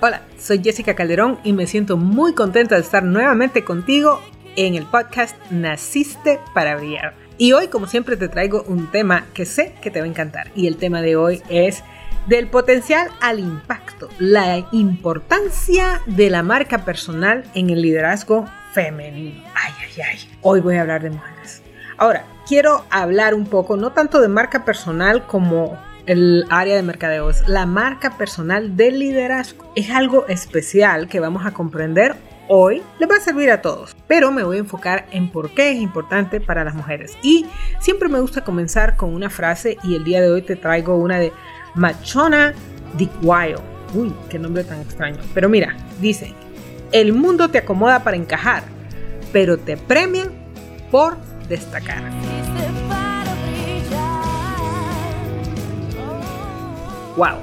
Hola, soy Jessica Calderón y me siento muy contenta de estar nuevamente contigo en el podcast Naciste para brillar. Y hoy, como siempre, te traigo un tema que sé que te va a encantar. Y el tema de hoy es del potencial al impacto, la importancia de la marca personal en el liderazgo femenino. Ay, ay, ay. Hoy voy a hablar de mujeres. Ahora, quiero hablar un poco, no tanto de marca personal como el área de mercadeos, la marca personal del liderazgo. Es algo especial que vamos a comprender hoy. Le va a servir a todos, pero me voy a enfocar en por qué es importante para las mujeres. Y siempre me gusta comenzar con una frase y el día de hoy te traigo una de Machona Dickwile. Uy, qué nombre tan extraño. Pero mira, dice, el mundo te acomoda para encajar, pero te premian por destacar. Wow.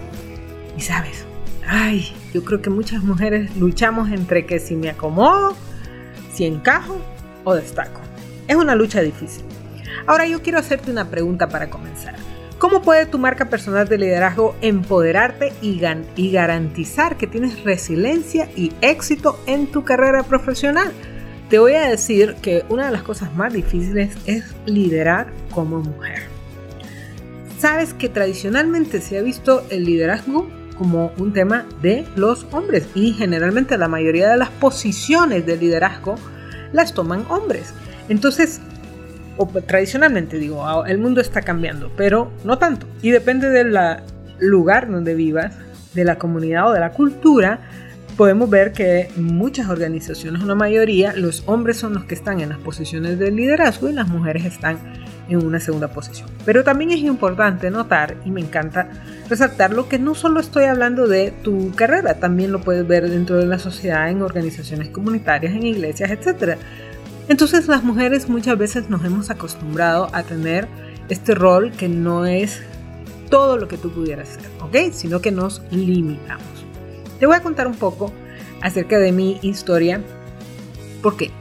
Y sabes, ay, yo creo que muchas mujeres luchamos entre que si me acomodo, si encajo o destaco. Es una lucha difícil. Ahora yo quiero hacerte una pregunta para comenzar. ¿Cómo puede tu marca personal de liderazgo empoderarte y, y garantizar que tienes resiliencia y éxito en tu carrera profesional? Te voy a decir que una de las cosas más difíciles es liderar como mujer. Sabes que tradicionalmente se ha visto el liderazgo como un tema de los hombres y generalmente la mayoría de las posiciones de liderazgo las toman hombres. Entonces, tradicionalmente digo, el mundo está cambiando, pero no tanto. Y depende del lugar donde vivas, de la comunidad o de la cultura, podemos ver que muchas organizaciones, una mayoría, los hombres son los que están en las posiciones de liderazgo y las mujeres están en una segunda posición. Pero también es importante notar, y me encanta resaltar, lo que no solo estoy hablando de tu carrera, también lo puedes ver dentro de la sociedad, en organizaciones comunitarias, en iglesias, etc. Entonces las mujeres muchas veces nos hemos acostumbrado a tener este rol que no es todo lo que tú pudieras ser, ¿ok? Sino que nos limitamos. Te voy a contar un poco acerca de mi historia. ¿Por qué?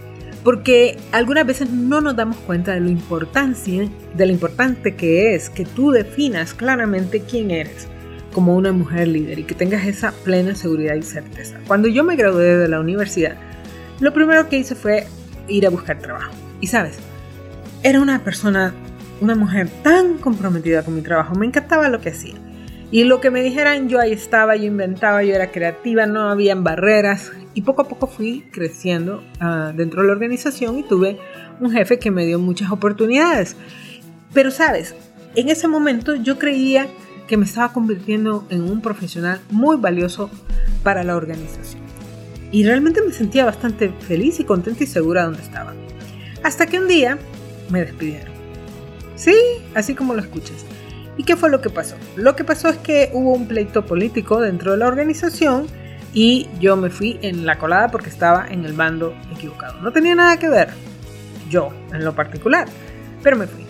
Porque algunas veces no nos damos cuenta de, lo importancia, de lo importante que es que tú definas claramente quién eres como una mujer líder y que tengas esa plena seguridad y certeza. Cuando yo me gradué de la universidad, lo primero que hice fue ir a buscar trabajo. Y sabes, era una persona, una mujer tan comprometida con mi trabajo, me encantaba lo que hacía. Y lo que me dijeran, yo ahí estaba, yo inventaba, yo era creativa, no habían barreras. Y poco a poco fui creciendo uh, dentro de la organización y tuve un jefe que me dio muchas oportunidades. Pero sabes, en ese momento yo creía que me estaba convirtiendo en un profesional muy valioso para la organización. Y realmente me sentía bastante feliz y contenta y segura donde estaba. Hasta que un día me despidieron. Sí, así como lo escuchas. ¿Y qué fue lo que pasó? Lo que pasó es que hubo un pleito político dentro de la organización y yo me fui en la colada porque estaba en el bando equivocado. No tenía nada que ver, yo en lo particular, pero me fui.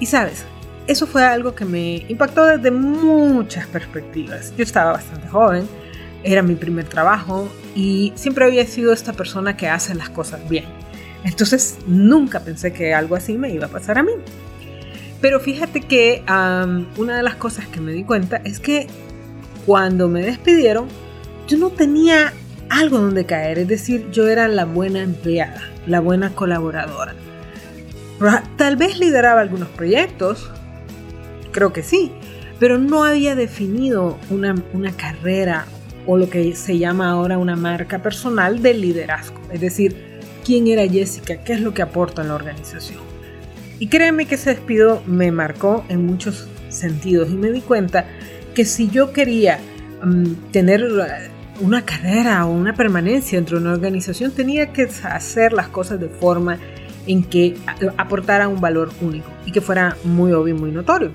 Y sabes, eso fue algo que me impactó desde muchas perspectivas. Yo estaba bastante joven, era mi primer trabajo y siempre había sido esta persona que hace las cosas bien. Entonces nunca pensé que algo así me iba a pasar a mí. Pero fíjate que una de las cosas que me di cuenta es que cuando me despidieron, yo no tenía algo donde caer, es decir, yo era la buena empleada, la buena colaboradora. Tal vez lideraba algunos proyectos, creo que sí, pero no había definido una, una carrera o lo que se llama ahora una marca personal de liderazgo, es decir, quién era Jessica, qué es lo que aporta en la organización. Y créeme que ese despido me marcó en muchos sentidos y me di cuenta que si yo quería mm, tener una carrera o una permanencia dentro de una organización, tenía que hacer las cosas de forma en que aportara un valor único y que fuera muy obvio y muy notorio.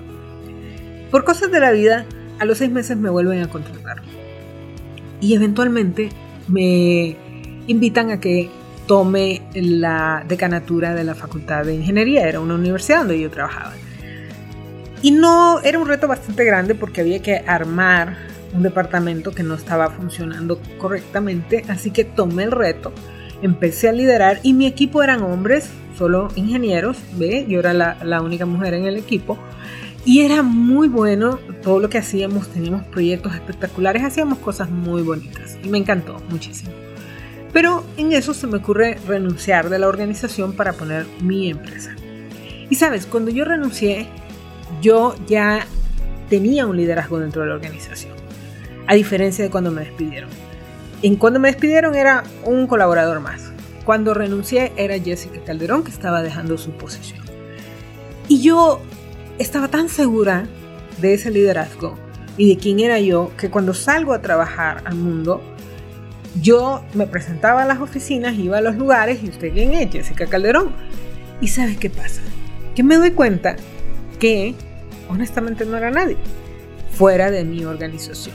Por cosas de la vida, a los seis meses me vuelven a contratar y eventualmente me invitan a que tome la decanatura de la Facultad de Ingeniería, era una universidad donde yo trabajaba. Y no, era un reto bastante grande porque había que armar un departamento que no estaba funcionando correctamente, así que tomé el reto, empecé a liderar y mi equipo eran hombres, solo ingenieros, ¿ve? yo era la, la única mujer en el equipo, Y era muy bueno todo lo que hacíamos, teníamos proyectos espectaculares, hacíamos cosas muy bonitas y me encantó muchísimo. Pero en eso se me ocurre renunciar de la organización para poner mi empresa. Y sabes, cuando yo renuncié, yo ya tenía un liderazgo dentro de la organización, a diferencia de cuando me despidieron. En cuando me despidieron era un colaborador más. Cuando renuncié era Jessica Calderón que estaba dejando su posición. Y yo estaba tan segura de ese liderazgo y de quién era yo que cuando salgo a trabajar al mundo, yo me presentaba a las oficinas, iba a los lugares y usted quién es, Jessica Calderón. ¿Y sabes qué pasa? Que me doy cuenta que honestamente no era nadie fuera de mi organización.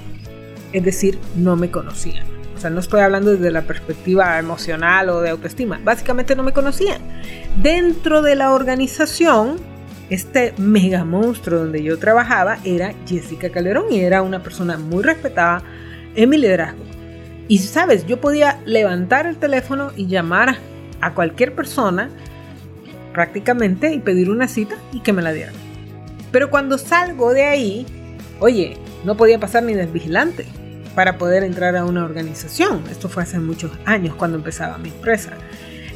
Es decir, no me conocían. O sea, no estoy hablando desde la perspectiva emocional o de autoestima. Básicamente no me conocían. Dentro de la organización este mega monstruo donde yo trabajaba era Jessica Calderón y era una persona muy respetada en mi liderazgo. Y sabes, yo podía levantar el teléfono y llamar a cualquier persona prácticamente y pedir una cita y que me la dieran. Pero cuando salgo de ahí, oye, no podía pasar ni del vigilante para poder entrar a una organización. Esto fue hace muchos años cuando empezaba mi empresa.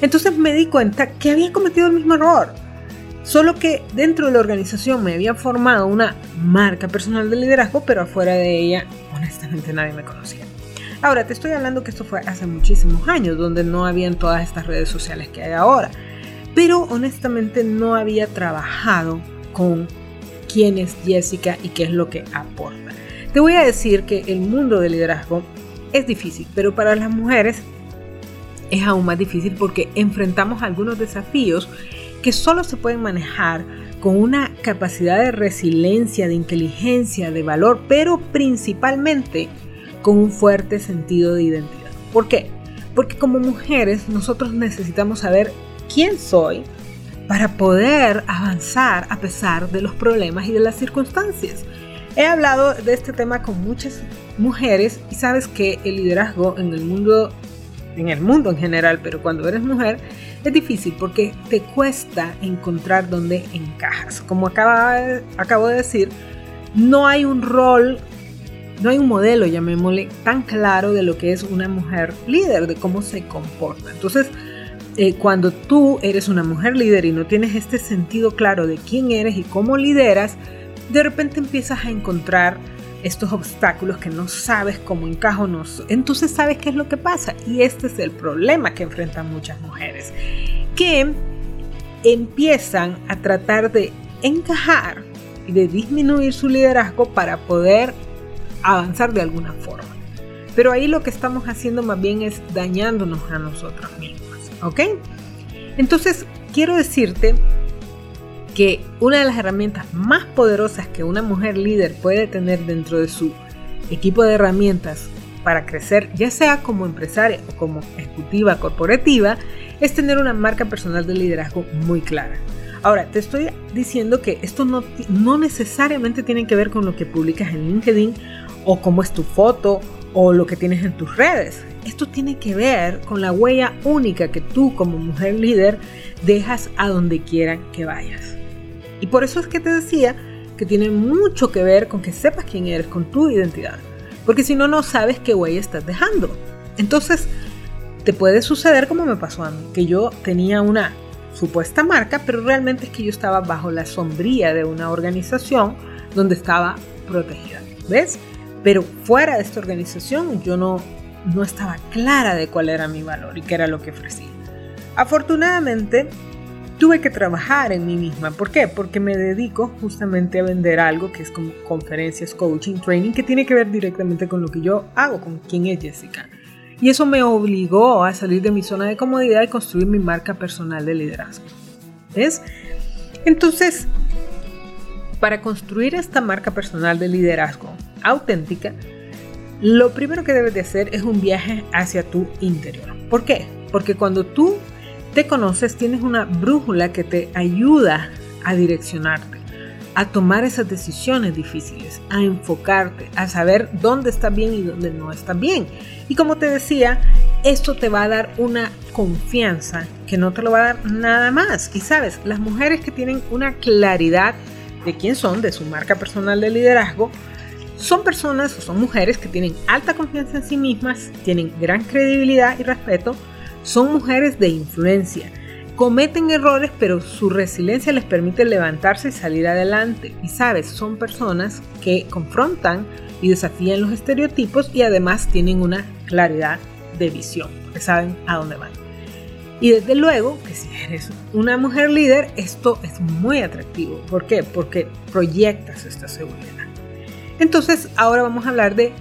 Entonces me di cuenta que había cometido el mismo error Solo que dentro de la organización me había formado una marca personal de liderazgo, pero afuera de ella, honestamente, nadie me conocía. Ahora, te estoy hablando que esto fue hace muchísimos años, donde no habían todas estas redes sociales que hay ahora. Pero honestamente no había trabajado con quién es Jessica y qué es lo que aporta. Te voy a decir que el mundo del liderazgo es difícil, pero para las mujeres es aún más difícil porque enfrentamos algunos desafíos que solo se pueden manejar con una capacidad de resiliencia, de inteligencia, de valor, pero principalmente con un fuerte sentido de identidad. ¿Por qué? Porque como mujeres nosotros necesitamos saber quién soy para poder avanzar a pesar de los problemas y de las circunstancias. He hablado de este tema con muchas mujeres y sabes que el liderazgo en el mundo en el mundo en general, pero cuando eres mujer es difícil porque te cuesta encontrar dónde encajas. Como acaba, acabo de decir, no hay un rol, no hay un modelo, llamémosle, tan claro de lo que es una mujer líder, de cómo se comporta. Entonces, eh, cuando tú eres una mujer líder y no tienes este sentido claro de quién eres y cómo lideras, de repente empiezas a encontrar estos obstáculos que no sabes cómo encajo, entonces sabes qué es lo que pasa. Y este es el problema que enfrentan muchas mujeres, que empiezan a tratar de encajar y de disminuir su liderazgo para poder avanzar de alguna forma. Pero ahí lo que estamos haciendo más bien es dañándonos a nosotros mismos, ¿ok? Entonces, quiero decirte que una de las herramientas más poderosas que una mujer líder puede tener dentro de su equipo de herramientas para crecer, ya sea como empresaria o como ejecutiva corporativa, es tener una marca personal de liderazgo muy clara. Ahora, te estoy diciendo que esto no, no necesariamente tiene que ver con lo que publicas en LinkedIn o cómo es tu foto o lo que tienes en tus redes. Esto tiene que ver con la huella única que tú como mujer líder dejas a donde quiera que vayas. Y por eso es que te decía que tiene mucho que ver con que sepas quién eres, con tu identidad. Porque si no, no sabes qué huella estás dejando. Entonces, te puede suceder como me pasó a mí, que yo tenía una supuesta marca, pero realmente es que yo estaba bajo la sombría de una organización donde estaba protegida. ¿Ves? Pero fuera de esta organización yo no, no estaba clara de cuál era mi valor y qué era lo que ofrecía. Afortunadamente, tuve que trabajar en mí misma. ¿Por qué? Porque me dedico justamente a vender algo que es como conferencias, coaching, training, que tiene que ver directamente con lo que yo hago, con quién es Jessica. Y eso me obligó a salir de mi zona de comodidad y construir mi marca personal de liderazgo. ¿Ves? Entonces, para construir esta marca personal de liderazgo auténtica, lo primero que debes de hacer es un viaje hacia tu interior. ¿Por qué? Porque cuando tú te conoces, tienes una brújula que te ayuda a direccionarte, a tomar esas decisiones difíciles, a enfocarte, a saber dónde está bien y dónde no está bien. Y como te decía, esto te va a dar una confianza que no te lo va a dar nada más. Y sabes, las mujeres que tienen una claridad de quién son, de su marca personal de liderazgo, son personas o son mujeres que tienen alta confianza en sí mismas, tienen gran credibilidad y respeto, son mujeres de influencia, cometen errores pero su resiliencia les permite levantarse y salir adelante. Y sabes, son personas que confrontan y desafían los estereotipos y además tienen una claridad de visión, que saben a dónde van. Y desde luego que si eres una mujer líder, esto es muy atractivo. ¿Por qué? Porque proyectas esta seguridad. Entonces, ahora vamos a hablar de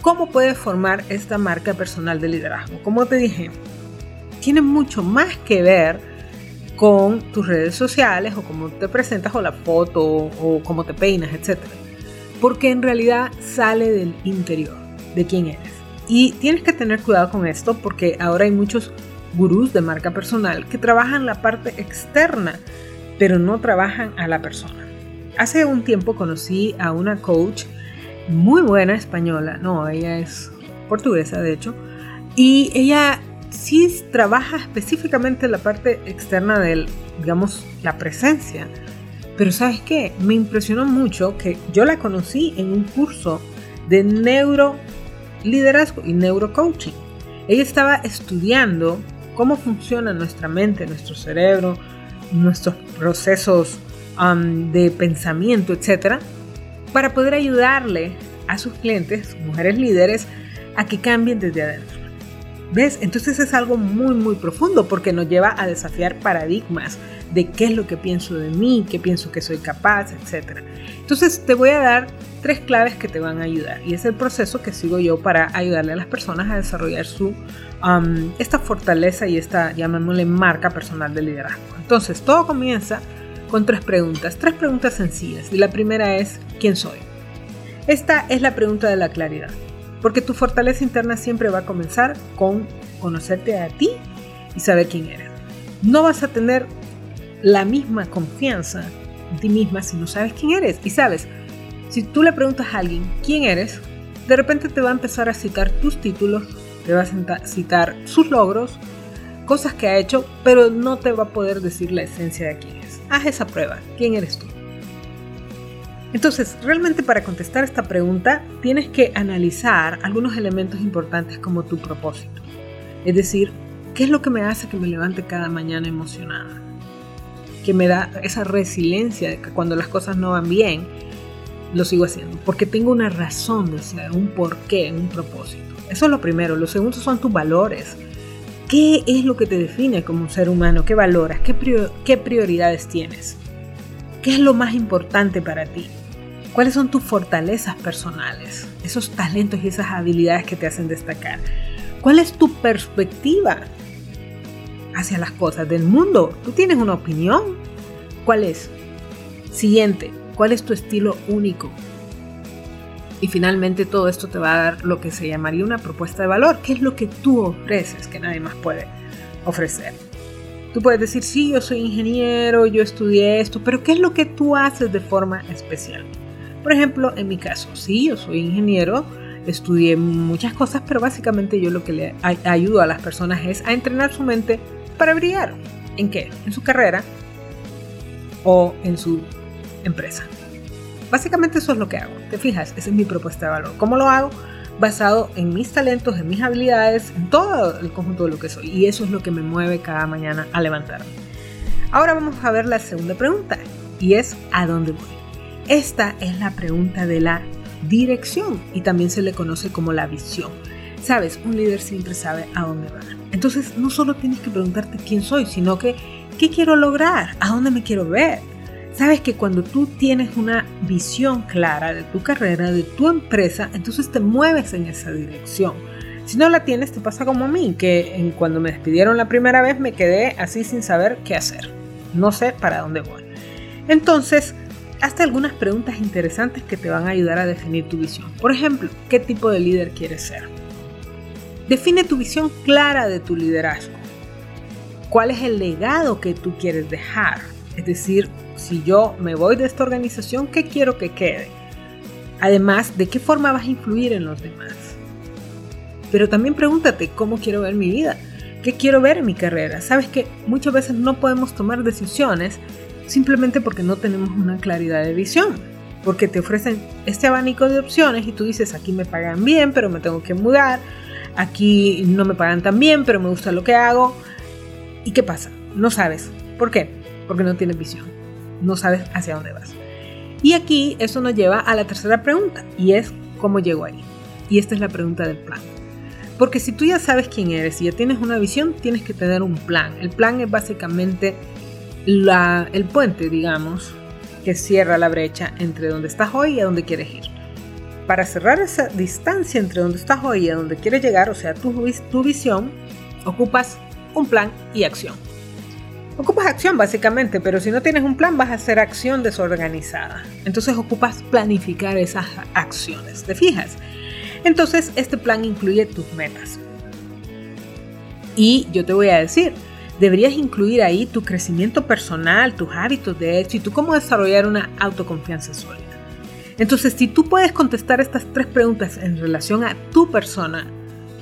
cómo puedes formar esta marca personal de liderazgo. Como te dije, tiene mucho más que ver con tus redes sociales o cómo te presentas o la foto o cómo te peinas, etc. Porque en realidad sale del interior, de quién eres. Y tienes que tener cuidado con esto porque ahora hay muchos gurús de marca personal que trabajan la parte externa, pero no trabajan a la persona. Hace un tiempo conocí a una coach muy buena española, no, ella es portuguesa de hecho, y ella sí trabaja específicamente la parte externa del, digamos, la presencia. Pero sabes qué, me impresionó mucho que yo la conocí en un curso de neuro liderazgo y neurocoaching. Ella estaba estudiando cómo funciona nuestra mente, nuestro cerebro, nuestros procesos um, de pensamiento, etcétera, para poder ayudarle a sus clientes, mujeres líderes, a que cambien desde adentro. ¿Ves? Entonces es algo muy, muy profundo porque nos lleva a desafiar paradigmas de qué es lo que pienso de mí, qué pienso que soy capaz, etc. Entonces te voy a dar tres claves que te van a ayudar y es el proceso que sigo yo para ayudarle a las personas a desarrollar su esta fortaleza y esta llamémosle marca personal de liderazgo. Entonces todo comienza con tres preguntas, tres preguntas sencillas y la primera es ¿quién soy? Esta es la pregunta de la claridad, porque tu fortaleza interna siempre va a comenzar con conocerte a ti y saber quién eres. No vas a tener la misma confianza en ti misma si no sabes quién eres. Y sabes, si tú le preguntas a alguien quién eres, de repente te va a empezar a citar tus títulos, te va a citar sus logros, cosas que ha hecho, pero no te va a poder decir la esencia de quién. Haz esa prueba. ¿Quién eres tú? Entonces, realmente para contestar esta pregunta, tienes que analizar algunos elementos importantes como tu propósito. Es decir, ¿qué es lo que me hace que me levante cada mañana emocionada? Que me da esa resiliencia de que cuando las cosas no van bien, lo sigo haciendo, porque tengo una razón de ser, un porqué, un propósito. Eso es lo primero. Lo segundo son tus valores. ¿Qué es lo que te define como un ser humano? ¿Qué valoras? ¿Qué, prioridades tienes? ¿Qué es lo más importante para ti? ¿Cuáles son tus fortalezas personales? Esos talentos y esas habilidades que te hacen destacar. ¿Cuál es tu perspectiva hacia las cosas del mundo? ¿Tú tienes una opinión? ¿Cuál es? Siguiente, ¿cuál es tu estilo único? Y finalmente todo esto te va a dar lo que se llamaría una propuesta de valor. ¿Qué es lo que tú ofreces que nadie más puede ofrecer? Tú puedes decir, sí, yo soy ingeniero, yo estudié esto, pero ¿qué es lo que tú haces de forma especial? Por ejemplo, en mi caso, sí, yo soy ingeniero, estudié muchas cosas, pero básicamente yo lo que le ayudo a las personas es a entrenar su mente para brillar. ¿En qué? En su carrera o en su empresa. Básicamente eso es lo que hago. ¿Te fijas? Esa es mi propuesta de valor. ¿Cómo lo hago? Basado en mis talentos, en mis habilidades, en todo el conjunto de lo que soy. Y eso es lo que me mueve cada mañana a levantarme. Ahora vamos a ver la segunda pregunta y es ¿a dónde voy? Esta es la pregunta de la dirección y también se le conoce como la visión. Sabes, un líder siempre sabe a dónde va. Entonces no solo tienes que preguntarte quién soy, sino que qué quiero lograr, a dónde me quiero ver. Sabes que cuando tú tienes una visión clara de tu carrera, de tu empresa, entonces te mueves en esa dirección. Si no la tienes, te pasa como a mí, que cuando me despidieron la primera vez me quedé así sin saber qué hacer. No sé para dónde voy. Entonces, hasta algunas preguntas interesantes que te van a ayudar a definir tu visión. Por ejemplo, ¿qué tipo de líder quieres ser? Define tu visión clara de tu liderazgo. ¿Cuál es el legado que tú quieres dejar? Es decir, si yo me voy de esta organización, ¿qué quiero que quede? Además, ¿de qué forma vas a influir en los demás? Pero también pregúntate, ¿cómo quiero ver mi vida? ¿Qué quiero ver en mi carrera? Sabes que muchas veces no podemos tomar decisiones simplemente porque no tenemos una claridad de visión. Porque te ofrecen este abanico de opciones y tú dices, aquí me pagan bien, pero me tengo que mudar. Aquí no me pagan tan bien, pero me gusta lo que hago. ¿Y qué pasa? No sabes. ¿Por qué? Porque no tienes visión. No sabes hacia dónde vas. Y aquí eso nos lleva a la tercera pregunta y es ¿cómo llego ahí? Y esta es la pregunta del plan. Porque si tú ya sabes quién eres y ya tienes una visión, tienes que tener un plan. El plan es básicamente el puente, digamos, que cierra la brecha entre donde estás hoy y a donde quieres ir. Para cerrar esa distancia entre donde estás hoy y a donde quieres llegar, o sea, tu, tu visión, ocupas un plan y acción. Ocupas acción básicamente, pero si no tienes un plan vas a hacer acción desorganizada. Entonces ocupas planificar esas acciones, ¿te fijas? Entonces este plan incluye tus metas. Y yo te voy a decir, deberías incluir ahí tu crecimiento personal, tus hábitos de éxito y cómo desarrollar una autoconfianza sólida. Entonces, si tú puedes contestar estas tres preguntas en relación a tu persona,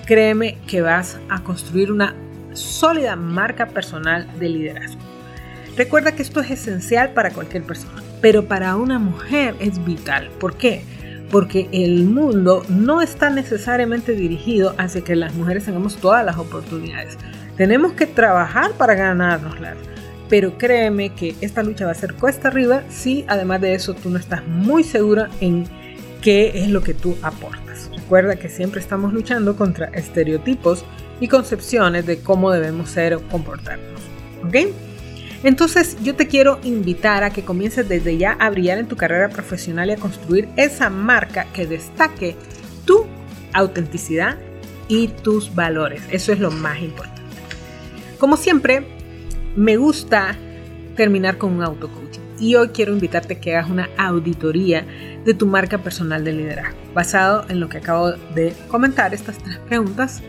créeme que vas a construir una sólida marca personal de liderazgo. Recuerda que esto es esencial para cualquier persona, pero para una mujer es vital. ¿Por qué? Porque el mundo no está necesariamente dirigido hacia que las mujeres tengamos todas las oportunidades. Tenemos que trabajar para ganárnoslas. Pero créeme que esta lucha va a ser cuesta arriba si además de eso tú no estás muy segura en qué es lo que tú aportas. Recuerda que siempre estamos luchando contra estereotipos y concepciones de cómo debemos ser o comportarnos. ¿Ok? Entonces yo te quiero invitar a que comiences desde ya a brillar en tu carrera profesional y a construir esa marca que destaque tu autenticidad y tus valores. Eso es lo más importante. Como siempre, me gusta terminar con un auto-coaching y hoy quiero invitarte a que hagas una auditoría de tu marca personal de liderazgo. Basado en lo que acabo de comentar, estas tres preguntas,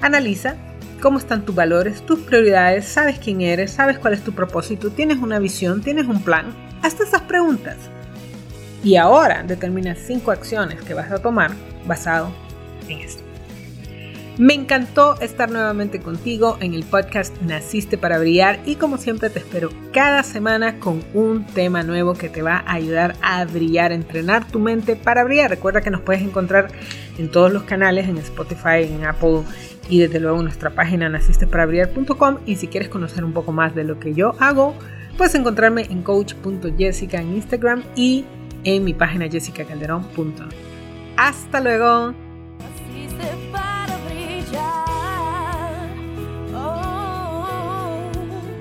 Analiza cómo están tus valores, tus prioridades, sabes quién eres, sabes cuál es tu propósito, tienes una visión, tienes un plan. Hazte esas preguntas. Y ahora determina cinco acciones que vas a tomar basado en esto. Me encantó estar nuevamente contigo en el podcast Naciste para Brillar y como siempre te espero cada semana con un tema nuevo que te va a ayudar a brillar, entrenar tu mente para brillar. Recuerda que nos puedes encontrar en todos los canales, en Spotify, en Apple y desde luego en nuestra página nacisteparabrillar.com y si quieres conocer un poco más de lo que yo hago, puedes encontrarme en coach.jessica en Instagram y en mi página jessicacalderón.com. Hasta luego.